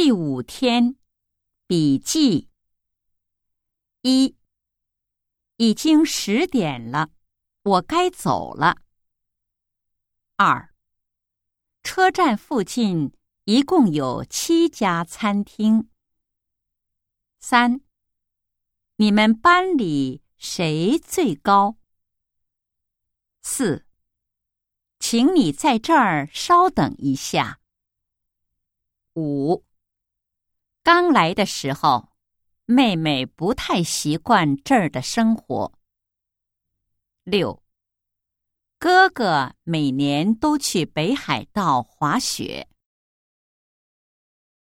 第五天，笔记一，已经十点了，我该走了。二，车站附近一共有七家餐厅。三，你们班里谁最高？四，请你在这儿稍等一下。五。刚来的时候，妹妹不太习惯这儿的生活。六，哥哥每年都去北海道滑雪。